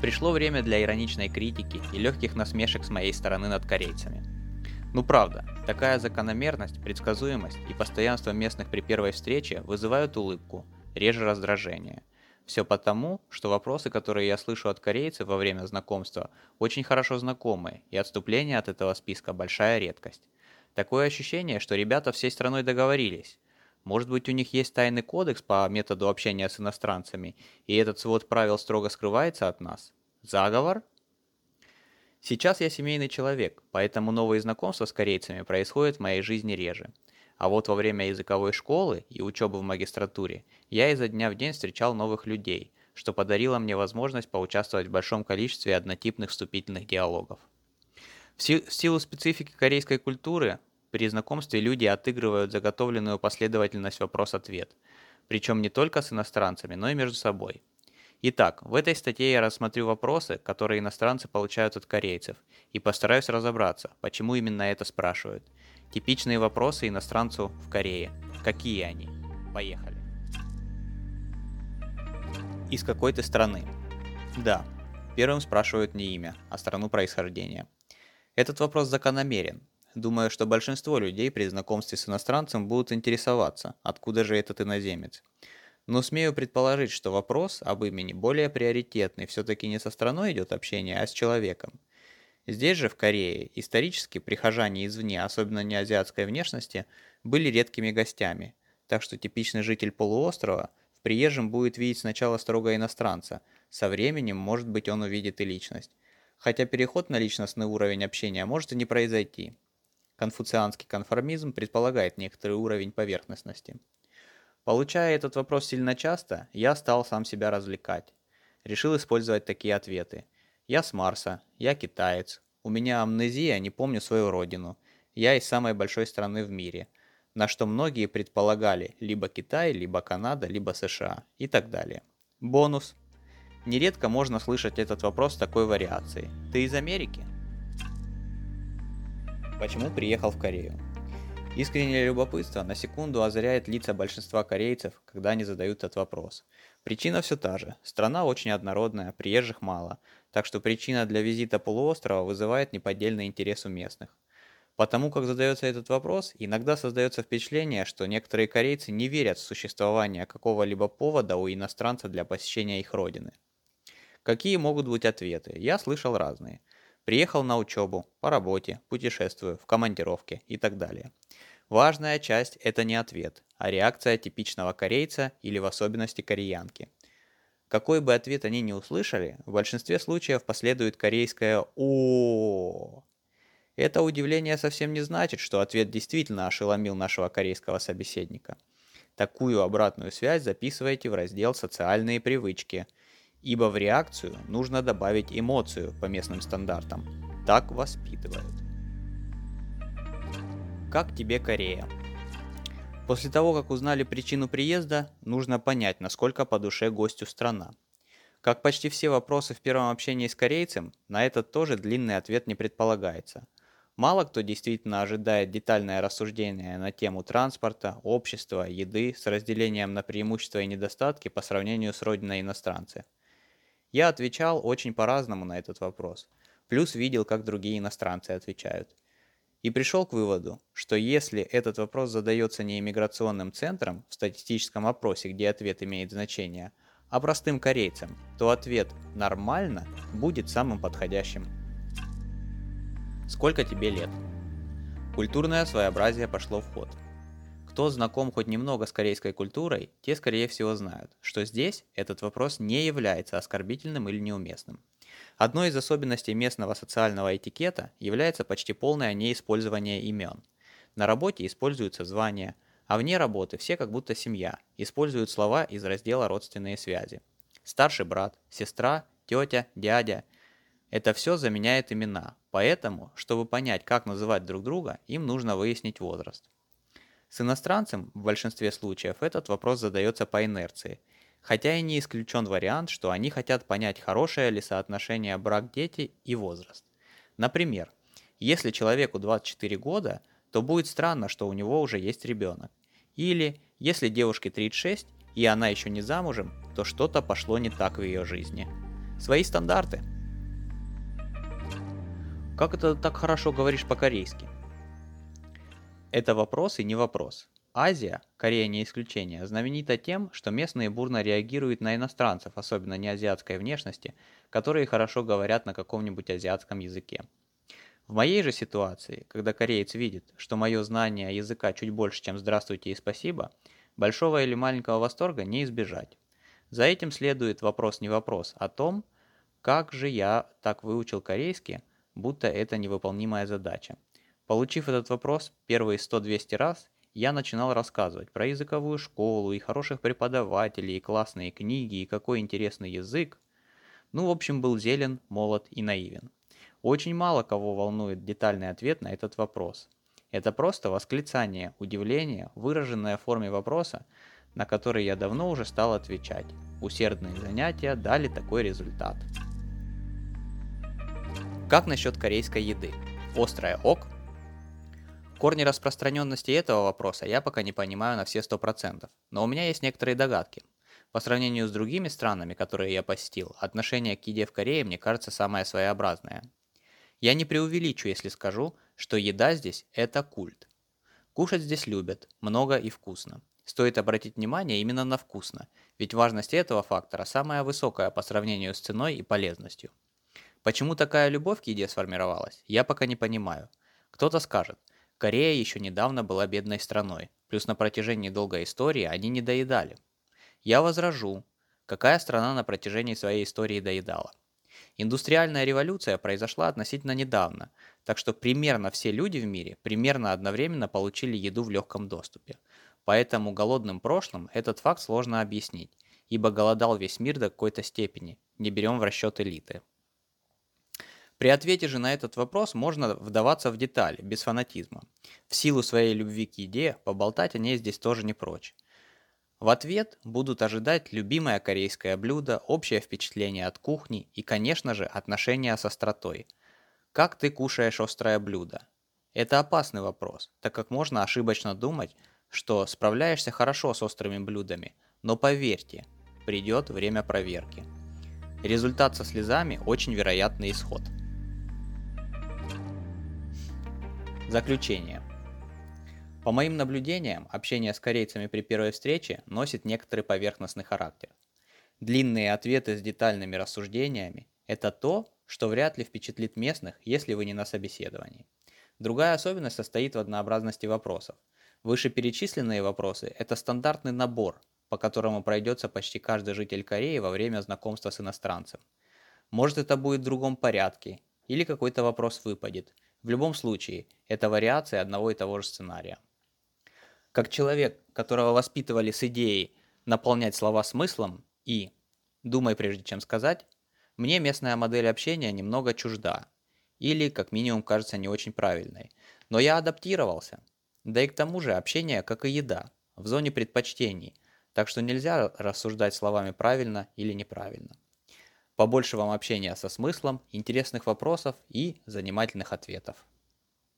Пришло время для ироничной критики и легких насмешек с моей стороны над корейцами. Ну правда, такая закономерность, предсказуемость и постоянство местных при первой встрече вызывают улыбку, реже раздражение. Все потому, что вопросы, которые я слышу от корейцев во время знакомства, очень хорошо знакомы, и отступление от этого списка большая редкость. Такое ощущение, что ребята всей страной договорились. Может быть, у них есть тайный кодекс по методу общения с иностранцами, и этот свод правил строго скрывается от нас? Заговор? Сейчас я семейный человек, поэтому новые знакомства с корейцами происходят в моей жизни реже. А вот во время языковой школы и учебы в магистратуре я изо дня в день встречал новых людей, что подарило мне возможность поучаствовать в большом количестве однотипных вступительных диалогов. В силу специфики корейской культуры, при знакомстве люди отыгрывают заготовленную последовательность вопрос-ответ, причем не только с иностранцами, но и между собой. Итак, в этой статье я рассмотрю вопросы, которые иностранцы получают от корейцев, и постараюсь разобраться, почему именно это спрашивают – Типичные вопросы иностранцу в Корее. Какие они? Поехали. Из какой ты страны? Да, первым спрашивают не имя, а страну происхождения. Этот вопрос закономерен. Думаю, что большинство людей при знакомстве с иностранцем будут интересоваться, откуда же этот иноземец. Но смею предположить, что вопрос об имени более приоритетный, все-таки не со страной идет общение, а с человеком. Здесь же, в Корее, исторически прихожане извне, особенно не азиатской внешности, были редкими гостями, так что типичный житель полуострова в приезжем будет видеть сначала строго иностранца, со временем, может быть, он увидит и личность. Хотя переход на личностный уровень общения может и не произойти. Конфуцианский конформизм предполагает некоторый уровень поверхностности. Получая этот вопрос сильно часто, я стал сам себя развлекать. Решил использовать такие ответы – я с Марса, я китаец, у меня амнезия, не помню свою родину, я из самой большой страны в мире, на что многие предполагали либо Китай, либо Канада, либо США и так далее. Бонус. Нередко можно слышать этот вопрос такой вариации. Ты из Америки? Почему приехал в Корею? Искреннее любопытство на секунду озаряет лица большинства корейцев, когда они задают этот вопрос. Причина все та же. Страна очень однородная, приезжих мало, так что причина для визита полуострова вызывает неподдельный интерес у местных. Потому как задается этот вопрос, иногда создается впечатление, что некоторые корейцы не верят в существование какого-либо повода у иностранца для посещения их родины. Какие могут быть ответы? Я слышал разные. Приехал на учебу, по работе, путешествую, в командировке и так далее. Важная часть – это не ответ, а реакция типичного корейца или в особенности кореянки. Какой бы ответ они ни услышали, в большинстве случаев последует корейское о Это удивление совсем не значит, что ответ действительно ошеломил нашего корейского собеседника. Такую обратную связь записывайте в раздел «Социальные привычки», ибо в реакцию нужно добавить эмоцию по местным стандартам. Так воспитывают. Как тебе Корея? После того, как узнали причину приезда, нужно понять, насколько по душе гостю страна. Как почти все вопросы в первом общении с корейцем, на этот тоже длинный ответ не предполагается. Мало кто действительно ожидает детальное рассуждение на тему транспорта, общества, еды с разделением на преимущества и недостатки по сравнению с родиной иностранца. Я отвечал очень по-разному на этот вопрос. Плюс видел, как другие иностранцы отвечают. И пришел к выводу, что если этот вопрос задается не иммиграционным центром в статистическом опросе, где ответ имеет значение, а простым корейцам, то ответ «нормально» будет самым подходящим. Сколько тебе лет? Культурное своеобразие пошло в ход. Кто знаком хоть немного с корейской культурой, те скорее всего знают, что здесь этот вопрос не является оскорбительным или неуместным. Одной из особенностей местного социального этикета является почти полное неиспользование имен. На работе используются звания, а вне работы все как будто семья, используют слова из раздела «родственные связи». Старший брат, сестра, тетя, дядя – это все заменяет имена, поэтому, чтобы понять, как называть друг друга, им нужно выяснить возраст. С иностранцем в большинстве случаев этот вопрос задается по инерции, хотя и не исключен вариант, что они хотят понять, хорошее ли соотношение брак-дети и возраст. Например, если человеку 24 года, то будет странно, что у него уже есть ребенок. Или, если девушке 36 и она еще не замужем, то что-то пошло не так в ее жизни. Свои стандарты. Как это так хорошо говоришь по-корейски? Это вопрос и не вопрос. Азия, Корея не исключение, знаменита тем, что местные бурно реагируют на иностранцев, особенно не азиатской внешности, которые хорошо говорят на каком-нибудь азиатском языке. В моей же ситуации, когда кореец видит, что мое знание языка чуть больше, чем «здравствуйте» и «спасибо», большого или маленького восторга не избежать. За этим следует вопрос не вопрос о том, как же я так выучил корейский, будто это невыполнимая задача. Получив этот вопрос первые 100-200 раз, я начинал рассказывать про языковую школу и хороших преподавателей, и классные книги, и какой интересный язык. Ну, в общем, был зелен, молод и наивен. Очень мало кого волнует детальный ответ на этот вопрос. Это просто восклицание, удивление, выраженное в форме вопроса, на который я давно уже стал отвечать. Усердные занятия дали такой результат. Как насчет корейской еды? Острая ок? Корни распространенности этого вопроса я пока не понимаю на все 100%, но у меня есть некоторые догадки. По сравнению с другими странами, которые я посетил, отношение к еде в Корее мне кажется самое своеобразное. Я не преувеличу, если скажу, что еда здесь – это культ. Кушать здесь любят, много и вкусно. Стоит обратить внимание именно на вкусно, ведь важность этого фактора самая высокая по сравнению с ценой и полезностью. Почему такая любовь к еде сформировалась, я пока не понимаю. Кто-то скажет, Корея еще недавно была бедной страной, плюс на протяжении долгой истории они не доедали. Я возражу, какая страна на протяжении своей истории доедала. Индустриальная революция произошла относительно недавно, так что примерно все люди в мире примерно одновременно получили еду в легком доступе. Поэтому голодным прошлым этот факт сложно объяснить, ибо голодал весь мир до какой-то степени, не берем в расчет элиты. При ответе же на этот вопрос можно вдаваться в детали, без фанатизма. В силу своей любви к еде, поболтать о ней здесь тоже не прочь. В ответ будут ожидать любимое корейское блюдо, общее впечатление от кухни и, конечно же, отношения с остротой. Как ты кушаешь острое блюдо? Это опасный вопрос, так как можно ошибочно думать, что справляешься хорошо с острыми блюдами, но поверьте, придет время проверки. Результат со слезами очень вероятный исход. Заключение. По моим наблюдениям, общение с корейцами при первой встрече носит некоторый поверхностный характер. Длинные ответы с детальными рассуждениями – это то, что вряд ли впечатлит местных, если вы не на собеседовании. Другая особенность состоит в однообразности вопросов. Вышеперечисленные вопросы – это стандартный набор, по которому пройдется почти каждый житель Кореи во время знакомства с иностранцем. Может это будет в другом порядке, или какой-то вопрос выпадет – в любом случае, это вариация одного и того же сценария. Как человек, которого воспитывали с идеей наполнять слова смыслом и «думай прежде чем сказать», мне местная модель общения немного чужда, или, как минимум, кажется не очень правильной. Но я адаптировался. Да и к тому же общение, как и еда, в зоне предпочтений, так что нельзя рассуждать словами правильно или неправильно. Побольше вам общения со смыслом, интересных вопросов и занимательных ответов.